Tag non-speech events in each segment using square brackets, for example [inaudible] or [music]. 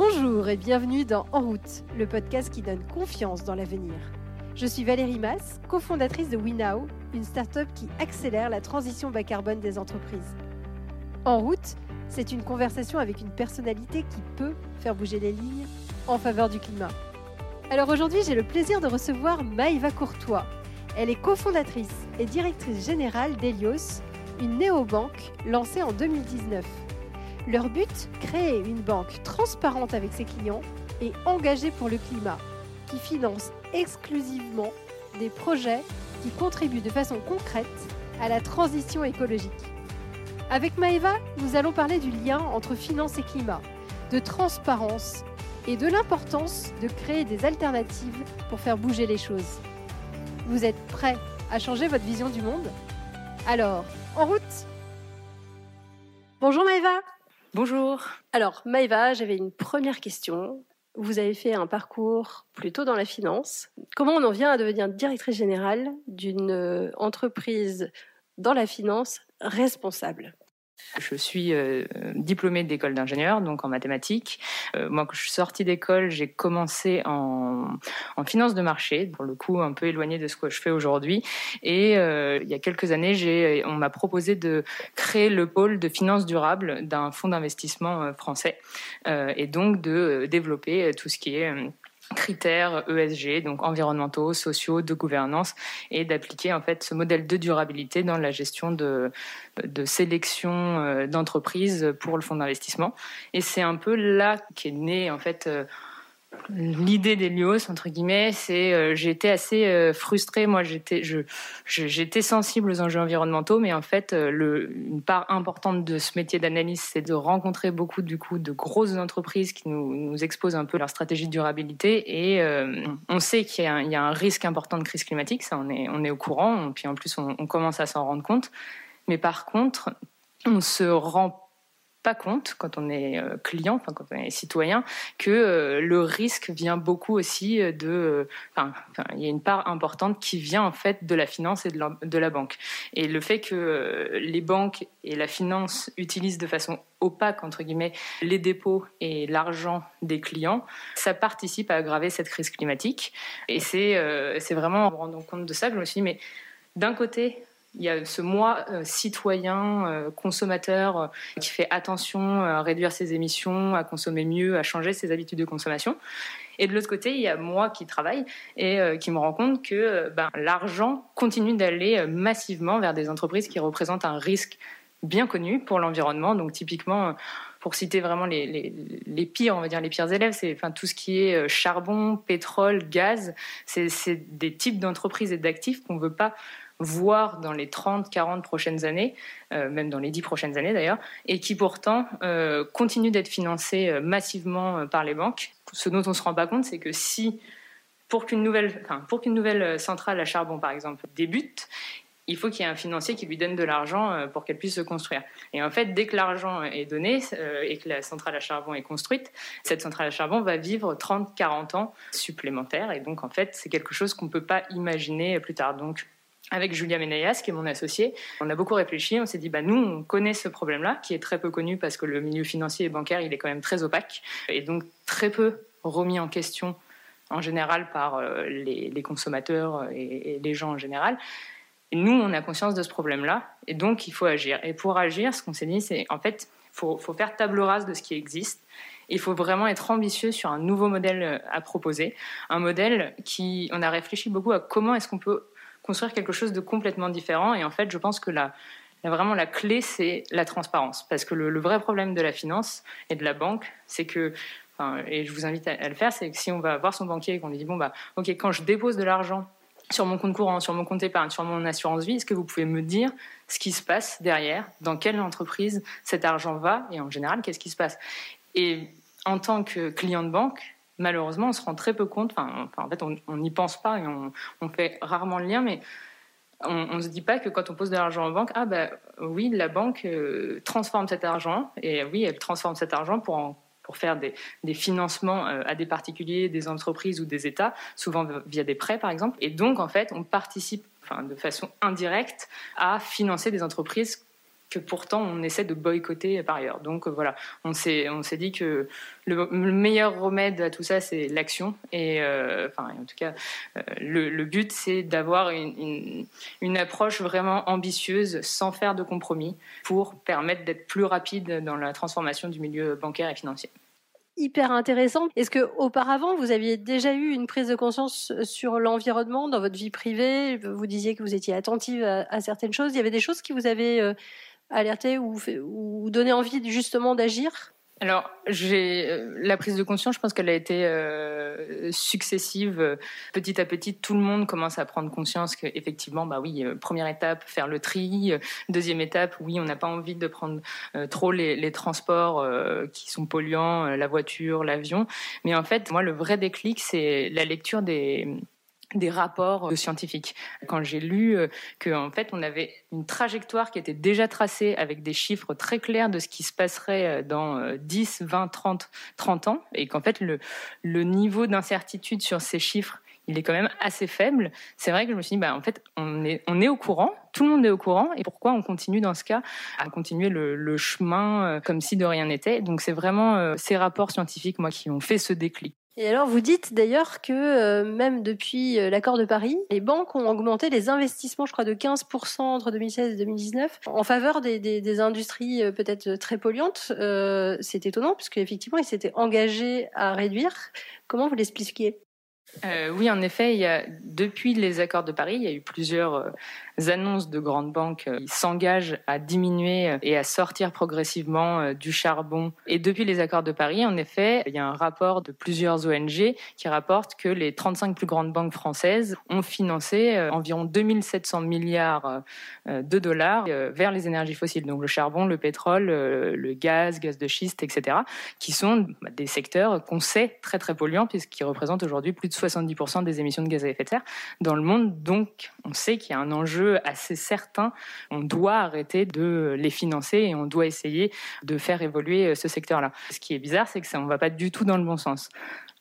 Bonjour et bienvenue dans En route, le podcast qui donne confiance dans l'avenir. Je suis Valérie Mass, cofondatrice de WeNow, une start-up qui accélère la transition bas carbone des entreprises. En route, c'est une conversation avec une personnalité qui peut faire bouger les lignes en faveur du climat. Alors aujourd'hui, j'ai le plaisir de recevoir Maïva Courtois. Elle est cofondatrice et directrice générale d'Elios, une néobanque lancée en 2019. Leur but Créer une banque transparente avec ses clients et engagée pour le climat, qui finance exclusivement des projets qui contribuent de façon concrète à la transition écologique. Avec Maëva, nous allons parler du lien entre finance et climat, de transparence et de l'importance de créer des alternatives pour faire bouger les choses. Vous êtes prêts à changer votre vision du monde? Alors, en route Bonjour Maëva Bonjour Alors Maëva, j'avais une première question. Vous avez fait un parcours plutôt dans la finance. Comment on en vient à devenir directrice générale d'une entreprise dans la finance responsable? Je suis euh, diplômée d'école d'ingénieur, donc en mathématiques. Euh, moi, quand je suis sortie d'école, j'ai commencé en, en, finance de marché, pour le coup un peu éloigné de ce que je fais aujourd'hui. Et euh, il y a quelques années, on m'a proposé de créer le pôle de finance durable d'un fonds d'investissement français, et donc de développer tout ce qui est critères ESG, donc environnementaux, sociaux, de gouvernance, et d'appliquer en fait ce modèle de durabilité dans la gestion de, de sélection euh, d'entreprises pour le fonds d'investissement. Et c'est un peu là qu'est né en fait euh, l'idée d'Elios entre guillemets, c'est euh, j'étais assez euh, frustrée. Moi, j'étais j'étais sensible aux enjeux environnementaux, mais en fait, euh, une part importante de ce métier d'analyse, c'est de rencontrer beaucoup du coup de grosses entreprises qui nous, exposent un peu leur stratégie de durabilité. Et on sait qu'il y a, un, risque important de crise climatique, ça on est on est au courant. Puis en plus, on, on commence à s'en rendre compte. Mais par contre, on se rend pas compte quand on est euh, client, quand on est citoyen, que euh, le risque vient beaucoup aussi de, enfin, il y a une part importante qui vient en fait de la finance et de la, banque. Et le fait que euh, les banques et la finance utilisent de façon opaque entre guillemets les dépôts et l'argent des clients, ça participe à aggraver cette crise climatique. Et c'est c'est vraiment en rendant compte de ça que je me suis dit mais d'un côté il y a ce moi euh, citoyen, euh, consommateur, euh, qui fait attention à réduire ses émissions, à consommer mieux, à changer ses habitudes de consommation. Et de l'autre côté, il y a moi qui travaille et qui me rend compte que ben, l'argent continue d'aller massivement vers des entreprises qui représentent un risque bien connu pour l'environnement. Donc typiquement, pour citer vraiment les, pires, on va dire les pires élèves, c'est enfin tout ce qui est charbon, pétrole, gaz. C'est des types d'entreprises et d'actifs qu'on veut pas voir dans les 30, 40 prochaines années, euh, même dans les 10 prochaines années d'ailleurs, et qui pourtant euh, continuent d'être financés euh, massivement par les banques. Ce dont on ne se rend pas compte, c'est que si, pour qu'une nouvelle, enfin, pour qu'une nouvelle centrale à charbon, par exemple, débute, il faut qu'il y ait un financier qui lui donne de l'argent pour qu'elle puisse se construire. Et en fait, dès que l'argent est donné et que la centrale à charbon est construite, cette centrale à charbon va vivre 30, 40 ans supplémentaires. Et donc, en fait, c'est quelque chose qu'on ne peut pas imaginer plus tard. Donc, avec Julia Menayas, qui est mon associé, on a beaucoup réfléchi. On s'est dit, bah, nous, on connaît ce problème-là, qui est très peu connu parce que le milieu financier et bancaire, il est quand même très opaque et donc très peu remis en question en général par euh, les, consommateurs et, les gens en général. Nous, on a conscience de ce problème-là et donc il faut agir. Et pour agir, ce qu'on s'est dit, c'est en fait, faut, faut faire table rase de ce qui existe. Il faut vraiment être ambitieux sur un nouveau modèle euh, à proposer, un modèle qui, on a réfléchi beaucoup à comment est-ce qu'on peut construire quelque chose de complètement différent. Et en fait, je pense que la, vraiment la clé, c'est la transparence. Parce que le, vrai problème de la finance et de la banque, c'est que, et je vous invite à, le faire, c'est que si on va voir son banquier et qu'on lui dit, bon, bah, ok, quand je dépose de l'argent sur mon compte courant, sur mon compte épargne, sur mon assurance vie, est-ce que vous pouvez me dire ce qui se passe derrière, dans quelle entreprise cet argent va, et en général, qu'est-ce qui se passe? Et en tant que client de banque, malheureusement, on se rend très peu compte. Enfin, en fait, on n'y pense pas et on, fait rarement le lien, mais on ne se dit pas que quand on pose de l'argent en banque, ah ben oui, la banque euh, transforme cet argent et oui, elle transforme cet argent pour pour faire des, financements euh, à des particuliers, des entreprises ou des États, souvent via des prêts par exemple. Et donc en fait, on participe, enfin de façon indirecte, à financer des entreprises que pourtant on essaie de boycotter par ailleurs. Donc euh, voilà, on s'est on s'est dit que le, meilleur remède à tout ça c'est l'action et euh, enfin en tout cas euh, le, but c'est d'avoir une, une, approche vraiment ambitieuse sans faire de compromis pour permettre d'être plus rapide dans la transformation du milieu bancaire et financier hyper intéressant. Est-ce que auparavant vous aviez déjà eu une prise de conscience sur l'environnement dans votre vie privée? Vous disiez que vous étiez attentive à, certaines choses. Il y avait des choses qui vous avaient alerter ou, donner envie justement d'agir? Alors, j'ai euh, la prise de conscience. Je pense qu'elle a été euh, successive. Petit à petit, tout le monde commence à prendre conscience qu'effectivement, bah oui, euh, première étape, faire le tri. Deuxième étape, oui, on n'a pas envie de prendre trop les, les transports qui sont polluants, la voiture, l'avion. Mais en fait, moi, le vrai déclic, c'est la lecture des des rapports scientifiques. Quand j'ai lu euh, qu'en fait on avait une trajectoire qui était déjà tracée avec des chiffres très clairs de ce qui se passerait euh, dans 10, 20, 30, 30 ans et qu'en fait le, niveau d'incertitude sur ces chiffres il est quand même assez faible. C'est vrai que je me suis dit, bah, en fait, on est, au courant, tout le monde est au courant, et pourquoi on continue dans ce cas à continuer le, chemin euh, comme si de rien n'était? Donc c'est vraiment ces rapports scientifiques, moi, qui ont fait ce déclic. Et alors, vous dites d'ailleurs que euh, même depuis euh, l'accord de Paris, les banques ont augmenté les investissements, je crois, de 15% entre 2016 et 2019 en faveur des, industries euh, peut-être très polluantes. c'est étonnant puisque effectivement, ils s'étaient engagés à réduire. Comment vous l'expliquiez? Euh, oui, en effet, depuis les accords de Paris, il y a eu plusieurs annonces de grandes banques euh, qui s'engagent à diminuer et à sortir progressivement du charbon. Et depuis les accords de Paris, en effet, il y a un rapport de plusieurs ONG qui rapporte que les 35 plus grandes banques françaises ont financé environ 2700 milliards de dollars vers les énergies fossiles, donc le charbon, le pétrole, le gaz, gaz de schiste, etc., qui sont bah, des secteurs qu'on sait très très polluants puisqu'ils représentent aujourd'hui plus de 70% des émissions de gaz à effet de serre dans le monde. Donc, on sait qu'il y a un enjeu assez certain. On doit arrêter de les financer et on doit essayer de faire évoluer ce secteur-là. Ce qui est bizarre, c'est que ça, on va pas du tout dans le bon sens.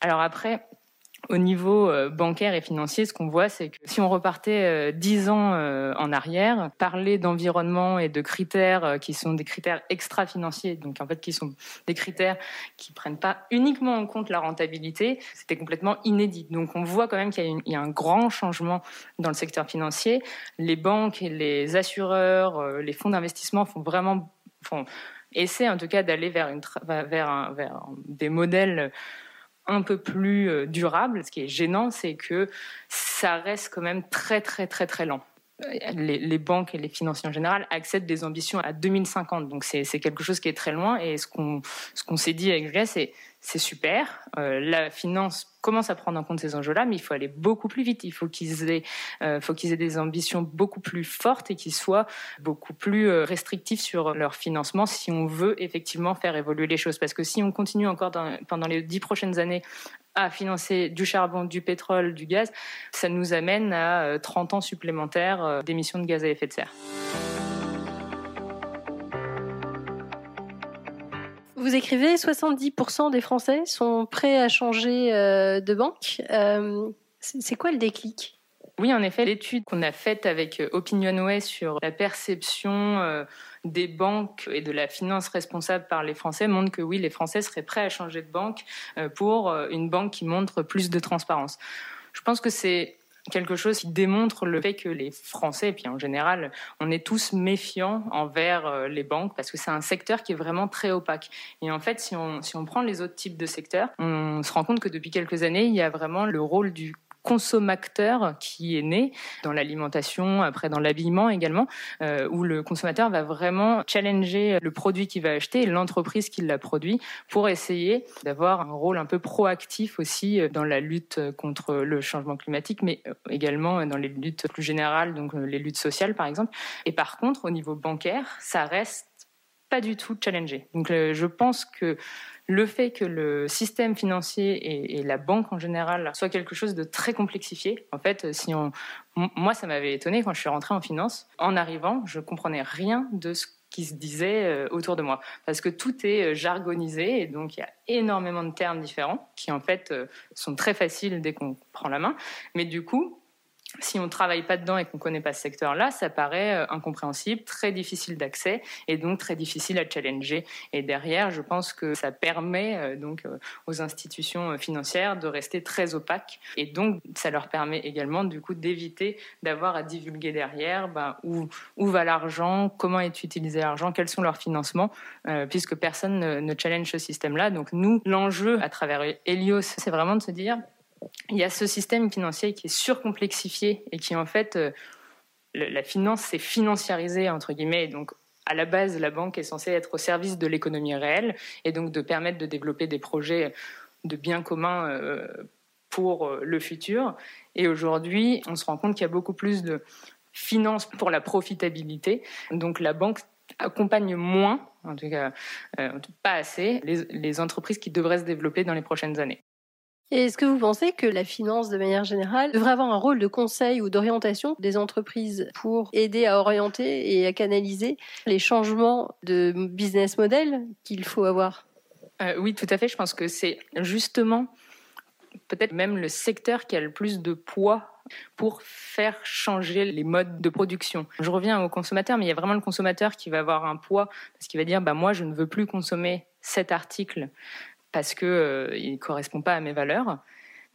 Alors après, au niveau euh, bancaire et financier, ce qu'on voit, c'est que si on repartait euh, dix ans euh, en arrière, parler d'environnement et de critères qui sont des critères extra-financiers, donc en fait qui sont des critères qui prennent pas uniquement en compte la rentabilité, c'était complètement inédit. Donc on voit quand même qu'il y, a un grand changement dans le secteur financier. Les banques les assureurs, les fonds d'investissement font vraiment, font, essaient en tout cas d'aller vers des modèles un peu plus euh, durable. Ce qui est gênant, c'est que ça reste quand même très très très très lent. Les, banques et les financiers en général accèdent des ambitions à 2050. Donc c'est quelque chose qui est très loin. Et ce qu'on s'est dit avec Julia, c'est c'est super. Euh, la finance commence à prendre en compte ces enjeux-là, mais il faut aller beaucoup plus vite. Il faut qu'ils aient, euh, faut qu'ils aient des ambitions beaucoup plus fortes et qu'ils soient beaucoup plus euh, restrictifs sur leur financement si on veut effectivement faire évoluer les choses. Parce que si on continue encore pendant les dix prochaines années à financer du charbon, du pétrole, du gaz, ça nous amène à 30 ans supplémentaires d'émissions de gaz à effet de serre. Vous écrivez 70% des Français sont prêts à changer euh, de banque. Euh, c'est quoi le déclic? Oui, en effet, l'étude qu'on a faite avec euh, OpinionWay sur la perception des banques et de la finance responsable par les Français montre que oui, les Français seraient prêts à changer de banque pour une banque qui montre plus de transparence. Je pense que c'est quelque chose qui démontre le fait que les Français, et puis en général, on est tous méfiants envers euh, les banques parce que c'est un secteur qui est vraiment très opaque. Et en fait, si on, si on prend les autres types de secteurs, on se rend compte que depuis quelques années, il y a vraiment le rôle du consommateur qui est né dans l'alimentation, après dans l'habillement également, euh, où le consommateur va vraiment challenger le produit qu'il va acheter et l'entreprise qui l'a produit pour essayer d'avoir un rôle un peu proactif aussi dans la lutte contre le changement climatique, mais également dans les luttes plus générales, donc les luttes sociales par exemple. Et par contre, au niveau bancaire, ça reste pas du tout challengé. Donc euh, je pense que le fait que le système financier et, la banque en général soit quelque chose de très complexifié. En fait, si on, moi, ça m'avait étonné quand je suis rentrée en finance. En arrivant, je comprenais rien de ce qui se disait euh, autour de moi parce que tout est euh, jargonisé et donc il y a énormément de termes différents qui en fait sont très faciles dès qu'on prend la main. Mais du coup, si on ne travaille pas dedans et qu'on ne connaît pas ce secteur-là, ça paraît euh, incompréhensible, très difficile d'accès et donc très difficile à challenger. Et derrière, je pense que ça permet euh, donc euh, aux institutions financières de rester très opaques et donc ça leur permet également du coup d'éviter d'avoir à divulguer derrière ben, où, va l'argent, comment est utilisé l'argent, quels sont leurs financements, puisque personne ne, ne challenge ce système-là. Donc nous, l'enjeu à travers Helios, c'est vraiment de se dire il y a ce système financier qui est surcomplexifié et qui en fait euh, la finance s'est financiarisée entre guillemets. Donc à la base la banque est censée être au service de l'économie réelle et donc de permettre de développer des projets de biens communs euh, pour euh, le futur. Et aujourd'hui on se rend compte qu'il y a beaucoup plus de finances pour la profitabilité. Donc la banque accompagne moins, en tout cas pas assez, les entreprises qui devraient se développer dans les prochaines années. Et est-ce que vous pensez que la finance, de manière générale, devrait avoir un rôle de conseil ou d'orientation des entreprises pour aider à orienter et à canaliser les changements de business model qu'il faut avoir? Euh, Oui, tout à fait. Je pense que c'est justement peut-être même le secteur qui a le plus de poids pour faire changer les modes de production. Je reviens au consommateur, mais il y a vraiment le consommateur qui va avoir un poids parce qu'il va dire bah moi je ne veux plus consommer cet article parce qu'il euh, ne correspond pas à mes valeurs.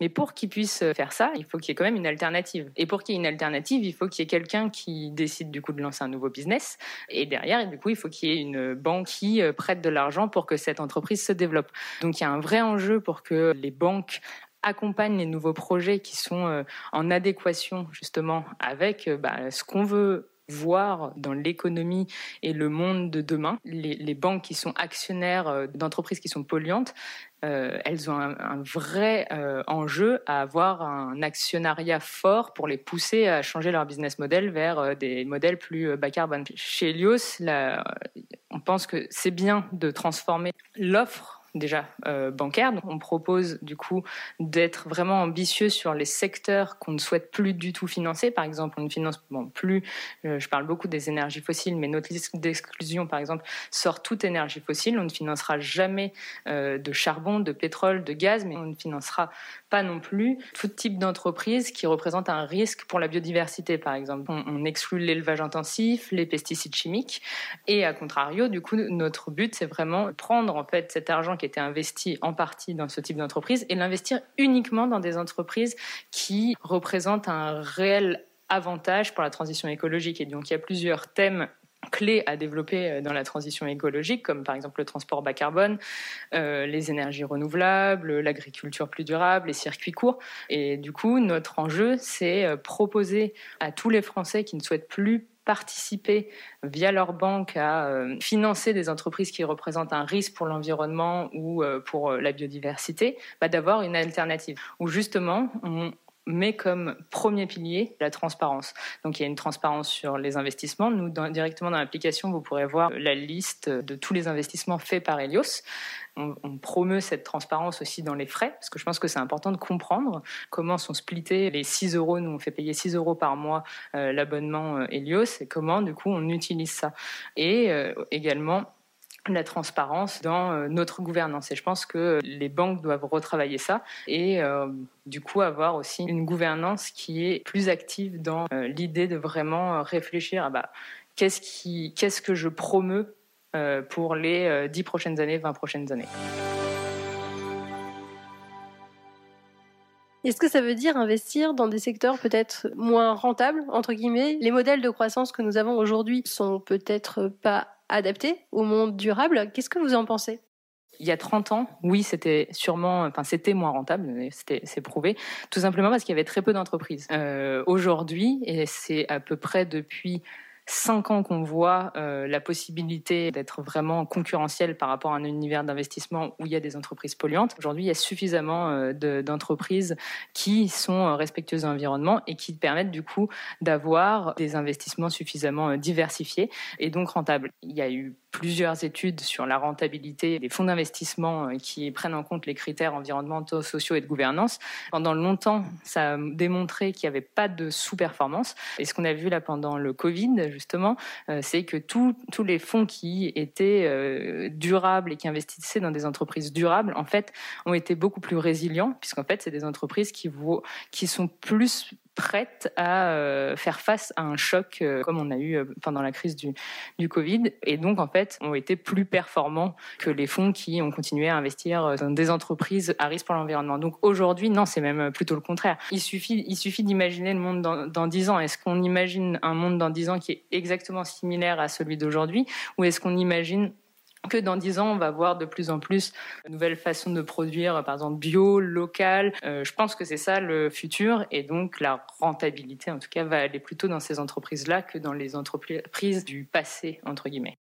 Mais pour qu'il puisse faire ça, il faut qu'il y ait quand même une alternative. Et pour qu'il y ait une alternative, il faut qu'il y ait quelqu'un qui décide du coup de lancer un nouveau business. Et derrière, du coup, il faut qu'il y ait une banque qui euh, prête de l'argent pour que cette entreprise se développe. Donc il y a un vrai enjeu pour que les banques accompagnent les nouveaux projets qui sont euh, en adéquation justement avec bah, ce qu'on veut voir dans l'économie et le monde de demain. Les, banques qui sont actionnaires euh, d'entreprises qui sont polluantes, euh, elles ont un, vrai euh, enjeu à avoir un actionnariat fort pour les pousser à changer leur business model vers des modèles plus bas carbone. Chez Helios, on pense que c'est bien de transformer l'offre déjà euh, bancaire. Donc on propose du coup d'être vraiment ambitieux sur les secteurs qu'on ne souhaite plus du tout financer. Par exemple, on ne finance plus, euh, je parle beaucoup des énergies fossiles, mais notre liste d'exclusion, par exemple, sort toute énergie fossile. On ne financera jamais euh, de charbon, de pétrole, de gaz, mais on ne financera pas non plus tout type d'entreprise qui représente un risque pour la biodiversité, par exemple. On, on exclut l'élevage intensif, les pesticides chimiques, et à contrario, du coup, notre but, c'est vraiment prendre en fait cet argent qui était investi en partie dans ce type d'entreprise et l'investir uniquement dans des entreprises qui représentent un réel avantage pour la transition écologique. Et donc, il y a plusieurs thèmes clés à développer euh, dans la transition écologique, comme par exemple le transport bas carbone, euh, les énergies renouvelables, l'agriculture plus durable, les circuits courts. Et du coup, notre enjeu, c'est euh, proposer à tous les Français qui ne souhaitent plus participer via leur banque à euh, financer des entreprises qui représentent un risque pour l'environnement ou euh, pour euh, la biodiversité, bah, d'avoir une alternative. Où justement, on, met comme premier pilier la transparence. Donc il y a une transparence sur les investissements. Nous, directement dans l'application, vous pourrez voir la liste de tous les investissements faits par Helios. On, promeut cette transparence aussi dans les frais, parce que je pense que c'est important de comprendre comment sont splittés les 6 euros. Nous, on fait payer 6 euros par mois euh, l'abonnement euh, Helios, et comment, du coup, on utilise ça. Et euh, également, la transparence dans notre gouvernance. Et je pense que les banques doivent retravailler ça et du coup avoir aussi une gouvernance qui est plus active dans l'idée de vraiment réfléchir à bah, qu'est-ce, qu'est-ce que je promeux pour les 10 prochaines années, 20 prochaines années. Est-ce que ça veut dire investir dans des secteurs peut-être moins rentables, entre guillemets? Les modèles de croissance que nous avons aujourd'hui sont peut-être pas adapté au monde durable. Qu'est-ce que vous en pensez? Il y a 30 ans, oui, c'était sûrement, enfin, c'était moins rentable, c'est prouvé, tout simplement parce qu'il y avait très peu d'entreprises. Euh, aujourd'hui, et c'est à peu près depuis cinq ans qu'on voit euh, la possibilité d'être vraiment concurrentiel par rapport à un univers d'investissement où il y a des entreprises polluantes. Aujourd'hui, il y a suffisamment euh, d'entreprises qui sont euh, respectueuses de l'environnement et qui permettent du coup d'avoir des investissements suffisamment diversifiés et donc rentables. Il y a eu plusieurs études sur la rentabilité des fonds d'investissement qui prennent en compte les critères environnementaux, sociaux et de gouvernance. Pendant longtemps, ça a démontré qu'il n'y avait pas de sous-performance. Et ce qu'on a vu là pendant le Covid, euh, c'est que tous les fonds qui étaient euh, durables et qui investissaient dans des entreprises durables, en fait, ont été beaucoup plus résilients, puisqu'en fait, c'est des entreprises qui, qui sont plus prêtes à euh, faire face à un choc euh, comme on a eu euh, pendant la crise du, du Covid et donc en fait ont été plus performants que les fonds qui ont continué à investir dans des entreprises à risque pour l'environnement. Donc aujourd'hui, non, c'est même plutôt le contraire. Il suffit, il suffit d'imaginer le monde dans, dans 10 ans. Est-ce qu'on imagine un monde dans 10 ans qui est exactement similaire à celui d'aujourd'hui? Ou est-ce qu'on imagine que dans dix ans, on va voir de plus en plus de nouvelles façons de produire, par exemple bio, local. Euh, je pense que c'est ça le futur. Et donc la rentabilité, en tout cas, va aller plutôt dans ces entreprises-là que dans les entreprises du passé, entre guillemets.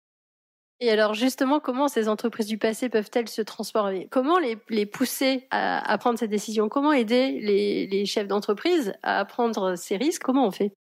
Et alors justement, comment ces entreprises du passé peuvent-elles se transformer? Comment les, pousser à, prendre ces décisions Comment aider les chefs d'entreprise à prendre ces risques? Comment on fait?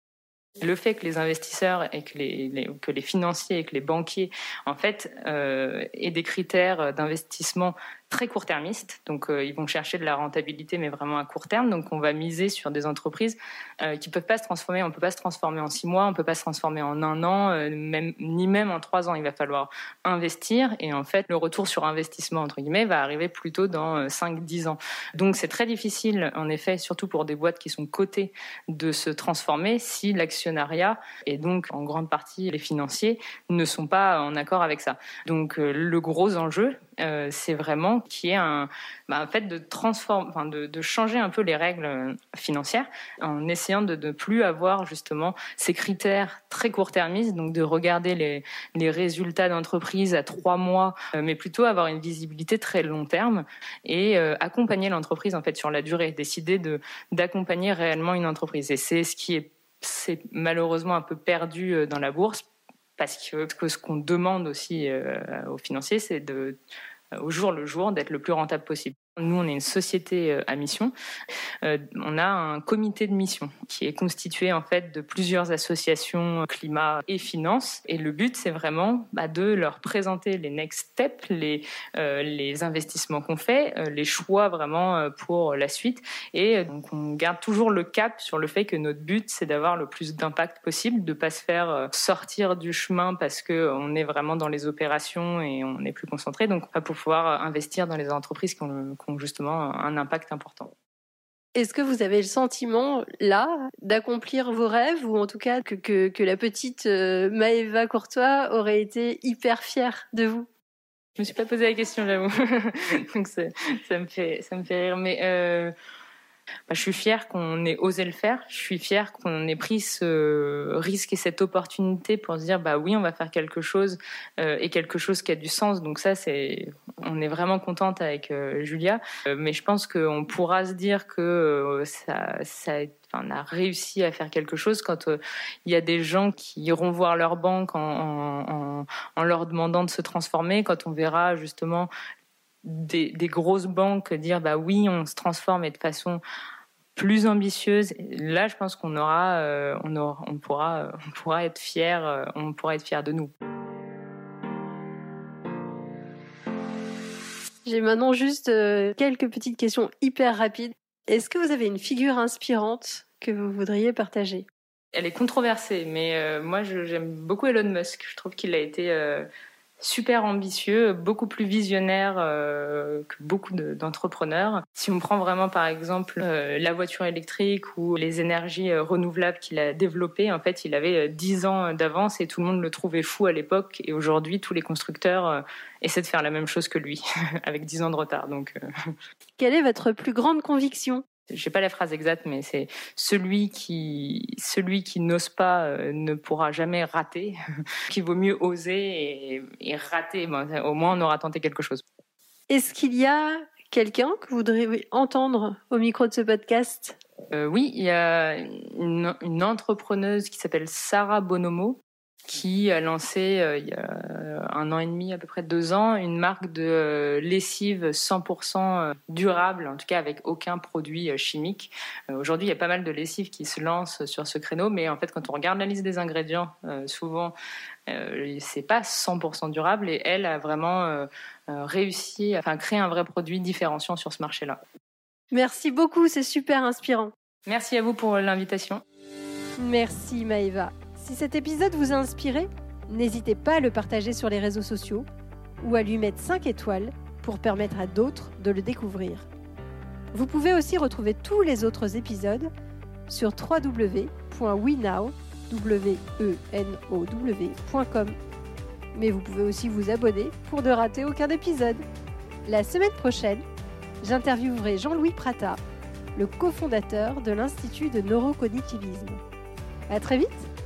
Le fait que les investisseurs et que les, que les financiers et que les banquiers en fait euh, aient des critères d'investissement très court-termistes. Donc, euh, ils vont chercher de la rentabilité, mais vraiment à court terme. Donc, on va miser sur des entreprises euh, qui peuvent pas se transformer. On peut pas se transformer en six mois, on peut pas se transformer en un an, euh, ni même en trois ans. Il va falloir investir. Et en fait, le retour sur investissement, entre guillemets, va arriver plutôt dans cinq, dix ans. Donc, c'est très difficile, en effet, surtout pour des boîtes qui sont cotées, de se transformer si l'actionnariat et donc en grande partie les financiers ne sont pas en accord avec ça. Donc, le gros enjeu, euh, c'est vraiment qui est un, bah, fait de transformer, de, changer un peu les règles euh, financières en essayant de ne plus avoir justement ces critères très court-termistes, donc de regarder les, résultats d'entreprise à trois mois, euh, mais plutôt avoir une visibilité très long terme et accompagner l'entreprise en fait sur la durée, décider de d'accompagner réellement une entreprise. Et c'est ce qui est malheureusement un peu perdu dans la bourse parce que, ce qu'on demande aussi euh, aux financiers, c'est de au jour le jour d'être le plus rentable possible. Nous, on est une société euh, à mission. Euh, on a un comité de mission qui est constitué en fait de plusieurs associations climat et finance. Et le but, c'est vraiment bah, de leur présenter les next steps, les, euh, investissements qu'on fait, les choix vraiment pour la suite. Et donc, on garde toujours le cap sur le fait que notre but, c'est d'avoir le plus d'impact possible, de pas se faire sortir du chemin parce que on est vraiment dans les opérations et on est plus concentré. Donc, pour pouvoir investir dans les entreprises qui ont, justement un impact important. Est-ce que vous avez le sentiment, là, d'accomplir vos rêves, ou en tout cas que, que, que la petite euh, Maëva Courtois aurait été hyper fière de vous? Je me suis pas posé la question, j'avoue. [laughs] Donc ça, me fait, ça me fait rire. Mais euh, bah, je suis fière qu'on ait osé le faire. Je suis fière qu'on ait pris ce risque et cette opportunité pour se dire bah oui, on va faire quelque chose euh, et quelque chose qui a du sens. Donc ça, c'est, on est vraiment contente avec euh, Julia. Euh, mais je pense qu'on pourra se dire que ça, ça Enfin, on a réussi à faire quelque chose quand il y a des gens qui iront voir leur banque en, leur demandant de se transformer, quand on verra justement des, grosses banques dire bah oui, on se transforme et de façon plus ambitieuse. Là, je pense qu'on aura, euh, on pourra, on pourra être fier, euh, on pourra être fier de nous. J'ai maintenant juste euh, quelques petites questions hyper rapides. Est-ce que vous avez une figure inspirante que vous voudriez partager? Elle est controversée, mais moi j'aime beaucoup Elon Musk. Je trouve qu'il a été super ambitieux, beaucoup plus visionnaire euh, que beaucoup d'entrepreneurs. si on prend vraiment par exemple euh, la voiture électrique ou les énergies euh, renouvelables qu'il a développées, en fait, il avait 10 ans d'avance et tout le monde le trouvait fou à l'époque. Et aujourd'hui, tous les constructeurs essaient de faire la même chose que lui, [laughs] avec 10 ans de retard. Donc, Quelle est votre plus grande conviction? J'ai pas la phrase exacte, mais c'est celui qui celui qui n'ose pas euh, ne pourra jamais rater. [laughs] Qu'il vaut mieux oser et, rater. au moins, on aura tenté quelque chose. Est-ce qu'il y a quelqu'un que vous voudriez entendre au micro de ce podcast? Euh, Oui, il y a une, une entrepreneuse qui s'appelle Sarah Bonomo qui a lancé euh, il y a un an et demi, à peu près deux ans, une marque de euh, lessive 100% euh, durable, en tout cas avec aucun produit chimique. Aujourd'hui, il y a pas mal de lessives qui se lancent sur ce créneau, mais en fait, quand on regarde la liste des ingrédients, souvent, c'est pas 100% durable et elle a vraiment réussi, enfin, créer un vrai produit différenciant sur ce marché-là. Merci beaucoup, c'est super inspirant. Merci à vous pour l'invitation. Merci Maëva. Si cet épisode vous a inspiré, n'hésitez pas à le partager sur les réseaux sociaux ou à lui mettre 5 étoiles pour permettre à d'autres de le découvrir. Vous pouvez aussi retrouver tous les autres épisodes sur www.wenow.com. Mais vous pouvez aussi vous abonner pour ne rater aucun épisode. La semaine prochaine, j'interviewerai Jean-Louis Prata, le cofondateur de l'Institut de neurocognitivisme. À très vite!